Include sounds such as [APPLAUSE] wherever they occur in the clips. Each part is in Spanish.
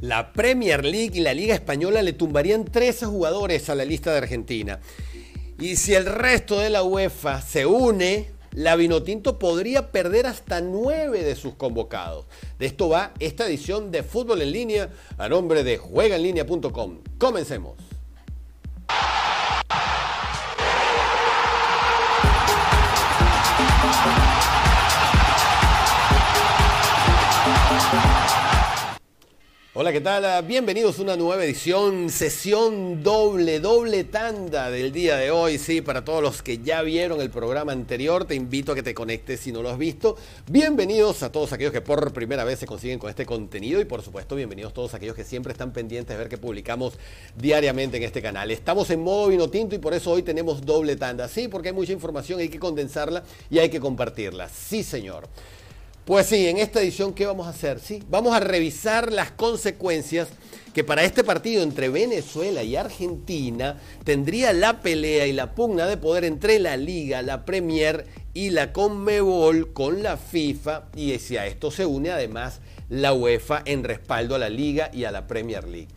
La Premier League y la Liga Española le tumbarían 13 jugadores a la lista de Argentina. Y si el resto de la UEFA se une, la Vinotinto podría perder hasta 9 de sus convocados. De esto va esta edición de Fútbol en línea a nombre de juegaenlinea.com. Comencemos. Hola, ¿qué tal? Bienvenidos a una nueva edición, sesión doble, doble tanda del día de hoy. Sí, para todos los que ya vieron el programa anterior, te invito a que te conectes si no lo has visto. Bienvenidos a todos aquellos que por primera vez se consiguen con este contenido y por supuesto bienvenidos todos aquellos que siempre están pendientes de ver que publicamos diariamente en este canal. Estamos en modo vino tinto y por eso hoy tenemos doble tanda. Sí, porque hay mucha información, hay que condensarla y hay que compartirla. Sí, señor. Pues sí, en esta edición, ¿qué vamos a hacer? Sí, vamos a revisar las consecuencias que para este partido entre Venezuela y Argentina tendría la pelea y la pugna de poder entre la Liga, la Premier y la Conmebol con la FIFA y si a esto se une además la UEFA en respaldo a la Liga y a la Premier League.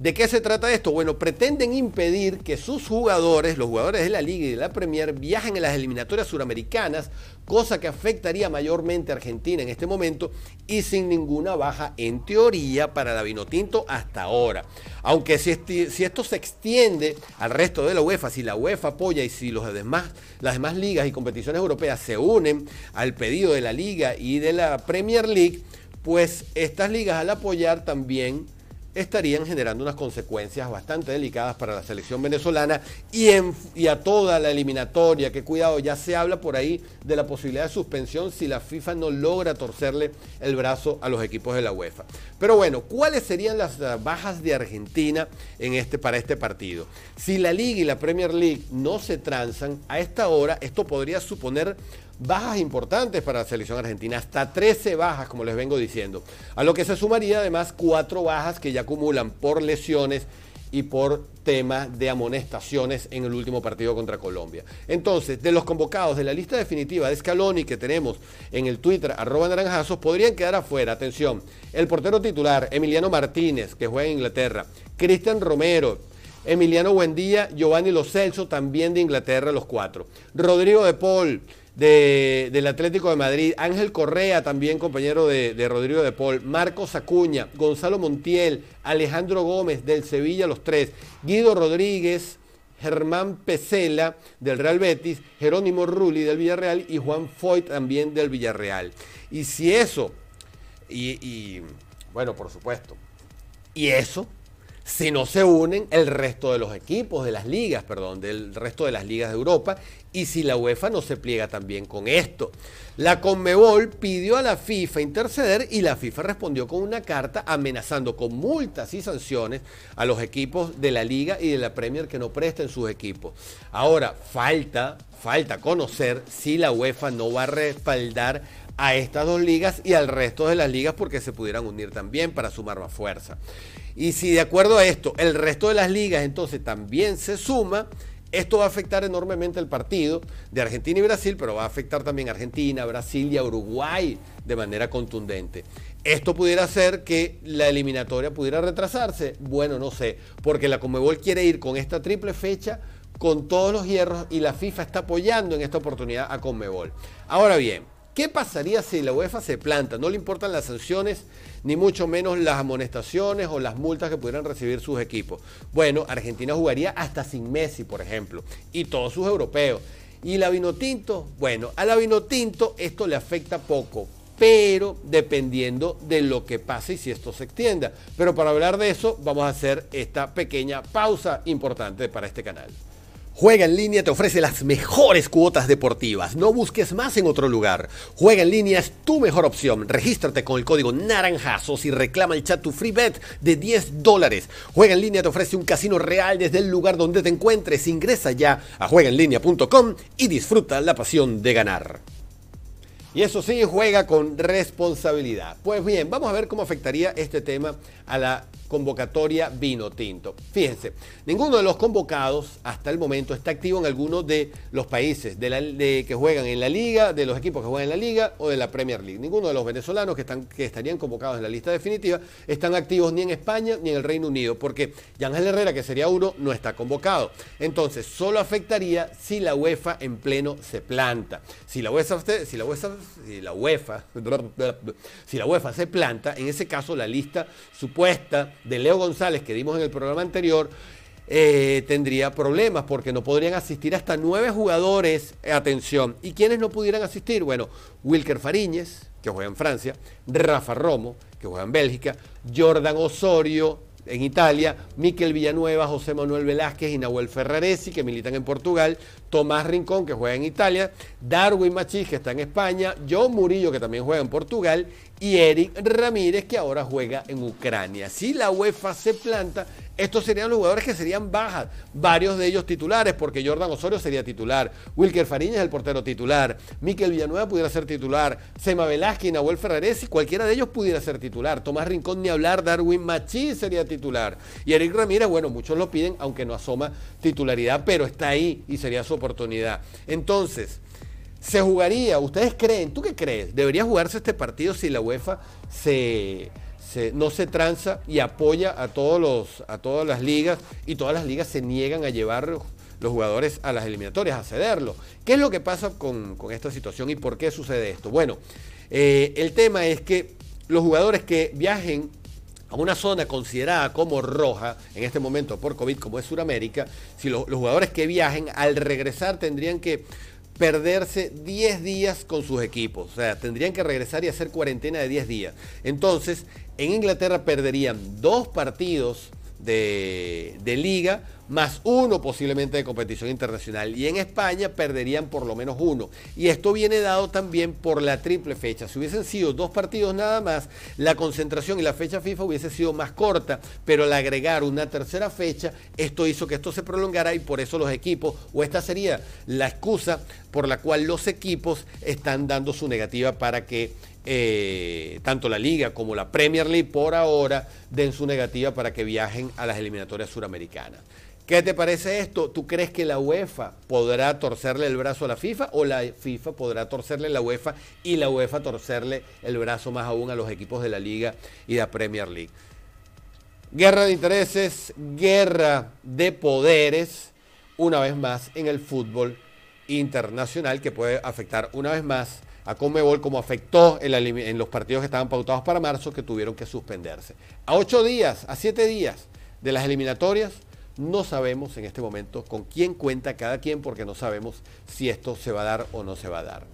¿De qué se trata esto? Bueno, pretenden impedir que sus jugadores, los jugadores de la Liga y de la Premier, viajen en las eliminatorias suramericanas, cosa que afectaría mayormente a Argentina en este momento y sin ninguna baja en teoría para la Vinotinto hasta ahora. Aunque si, si esto se extiende al resto de la UEFA, si la UEFA apoya y si los demás, las demás ligas y competiciones europeas se unen al pedido de la Liga y de la Premier League, pues estas ligas al apoyar también estarían generando unas consecuencias bastante delicadas para la selección venezolana y, a toda la eliminatoria. Que cuidado, ya se habla por ahí de la posibilidad de suspensión si la FIFA no logra torcerle el brazo a los equipos de la UEFA. Pero bueno, ¿cuáles serían las bajas de Argentina en este, para este partido? Si la Liga y la Premier League no se transan, a esta hora esto podría suponer bajas importantes para la selección argentina, hasta 13 bajas, como les vengo diciendo. A lo que se sumaría además cuatro bajas que ya acumulan por lesiones y por temas de amonestaciones en el último partido contra Colombia. Entonces, de los convocados de la lista definitiva de Scaloni que tenemos en el Twitter, arroba naranjazos, podrían quedar afuera, atención, el portero titular, Emiliano Martínez, que juega en Inglaterra, Cristian Romero, Emiliano Buendía, Giovanni Lo Celso, también de Inglaterra, los cuatro. Rodrigo de Paul, del Atlético de Madrid, Ángel Correa, también compañero de, Rodrigo de Paul, Marcos Acuña, Gonzalo Montiel, Alejandro Gómez del Sevilla, los tres, Guido Rodríguez, Germán Pesela del Real Betis, Jerónimo Rulli del Villarreal y Juan Foyt también del Villarreal. Y si eso, y bueno, por supuesto, y eso si no se unen el resto de los equipos, de las ligas, perdón, del resto de las ligas de Europa, y si la UEFA no se pliega también con esto. La Conmebol pidió a la FIFA interceder y la FIFA respondió con una carta amenazando con multas y sanciones a los equipos de la liga y de la Premier que no presten sus equipos. Ahora, falta, falta conocer si la UEFA no va a respaldar a estas dos ligas y al resto de las ligas porque se pudieran unir también para sumar más fuerza. Y si de acuerdo a esto el resto de las ligas entonces también se suma, esto va a afectar enormemente el partido de Argentina y Brasil, pero va a afectar también a Argentina, Brasil y a Uruguay de manera contundente. ¿Esto pudiera hacer que la eliminatoria pudiera retrasarse? Bueno, no sé, porque la Comebol quiere ir con esta triple fecha con todos los hierros y la FIFA está apoyando en esta oportunidad a Conmebol. Ahora bien, ¿Qué pasaría si la UEFA se planta? No le importan las sanciones, ni mucho menos las amonestaciones o las multas que pudieran recibir sus equipos. Bueno, Argentina jugaría hasta sin Messi, por ejemplo, y todos sus europeos. ¿Y la Vinotinto? Bueno, a la Vinotinto esto le afecta poco, pero dependiendo de lo que pase y si esto se extienda. Pero para hablar de eso, vamos a hacer esta pequeña pausa importante para este canal. Juega en línea te ofrece las mejores cuotas deportivas. No busques más en otro lugar. Juega en línea es tu mejor opción. Regístrate con el código naranjazos y reclama el chat tu free bet de 10 dólares. Juega en línea te ofrece un casino real desde el lugar donde te encuentres. Ingresa ya a juegaenlinea.com y disfruta la pasión de ganar. Y eso sí, juega con responsabilidad. Pues bien, vamos a ver cómo afectaría este tema a la convocatoria vino tinto. Fíjense, ninguno de los convocados hasta el momento está activo en alguno de los países de que juegan en la liga, de los equipos que juegan en la liga o de la Premier League. Ninguno de los venezolanos que, están, que estarían convocados en la lista definitiva están activos ni en España ni en el Reino Unido, porque Ángel Herrera, que sería uno, no está convocado. Entonces, solo afectaría si la UEFA en pleno se planta. Si la UEFA, si la si la UEFA, [LAUGHS] si la UEFA se planta, en ese caso la lista supuesta de Leo González que dimos en el programa anterior, eh, tendría problemas porque no podrían asistir hasta nueve jugadores, atención. ¿Y quiénes no pudieran asistir? Bueno, Wilker Fariñez, que juega en Francia, Rafa Romo, que juega en Bélgica, Jordan Osorio, en Italia, Miquel Villanueva, José Manuel Velázquez y Nahuel Ferraresi, que militan en Portugal, Tomás Rincón, que juega en Italia, Darwin Machís, que está en España, John Murillo, que también juega en Portugal, y Eric Ramírez, que ahora juega en Ucrania. Si la UEFA se planta, estos serían los jugadores que serían bajas, varios de ellos titulares, porque Jordan Osorio sería titular, Wilker Fariña es el portero titular, Miquel Villanueva pudiera ser titular, Sema Velázquez, Nahuel Ferraresi, cualquiera de ellos pudiera ser titular, Tomás Rincón ni hablar, Darwin Machís sería titular, y Eric Ramírez, bueno, muchos lo piden, aunque no asoma titularidad, pero está ahí y sería su oportunidad. Entonces, se jugaría, ¿ustedes creen? ¿Tú qué crees? ¿Debería jugarse este partido si la UEFA se no se tranza y apoya a, todos los, a todas las ligas y todas las ligas se niegan a llevar los jugadores a las eliminatorias, a cederlo. ¿Qué es lo que pasa con, esta situación y por qué sucede esto? Bueno, eh, el tema es que los jugadores que viajen a una zona considerada como roja en este momento por COVID, como es Sudamérica, si los jugadores que viajen al regresar tendrían que perderse 10 días con sus equipos. O sea, tendrían que regresar y hacer cuarentena de 10 días. Entonces, en Inglaterra perderían dos partidos de, liga, más uno posiblemente de competición internacional. Y en España perderían por lo menos uno. Y esto viene dado también por la triple fecha. Si hubiesen sido dos partidos nada más, la concentración y la fecha FIFA hubiese sido más corta, pero al agregar una tercera fecha, esto hizo que esto se prolongara y por eso los equipos, o esta sería la excusa por la cual los equipos están dando su negativa para que eh, tanto la Liga como la Premier League por ahora den su negativa para que viajen a las eliminatorias suramericanas. ¿Qué te parece esto? ¿Tú crees que la UEFA podrá torcerle el brazo a la FIFA o la FIFA podrá torcerle la UEFA y la UEFA torcerle el brazo más aún a los equipos de la Liga y la Premier League? Guerra de intereses, guerra de poderes, una vez más en el fútbol internacional que puede afectar una vez más a Conmebol como afectó en, los partidos que estaban pautados para marzo que tuvieron que suspenderse. A ocho días, a siete días de las eliminatorias, no sabemos en este momento con quién cuenta cada quien porque no sabemos si esto se va a dar o no se va a dar.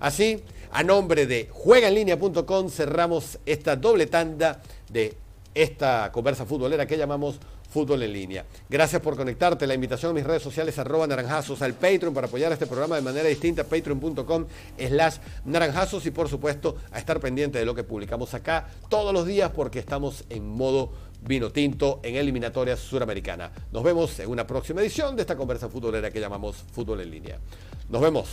Así, a nombre de juegaenlinea.com cerramos esta doble tanda de esta conversa futbolera que llamamos fútbol en línea. Gracias por conectarte. La invitación a mis redes sociales, arroba naranjazos, al Patreon para apoyar este programa de manera distinta, patreon.com slash naranjazos y por supuesto a estar pendiente de lo que publicamos acá todos los días porque estamos en modo vino tinto en eliminatorias suramericana. Nos vemos en una próxima edición de esta conversa futbolera que llamamos Fútbol en línea. Nos vemos.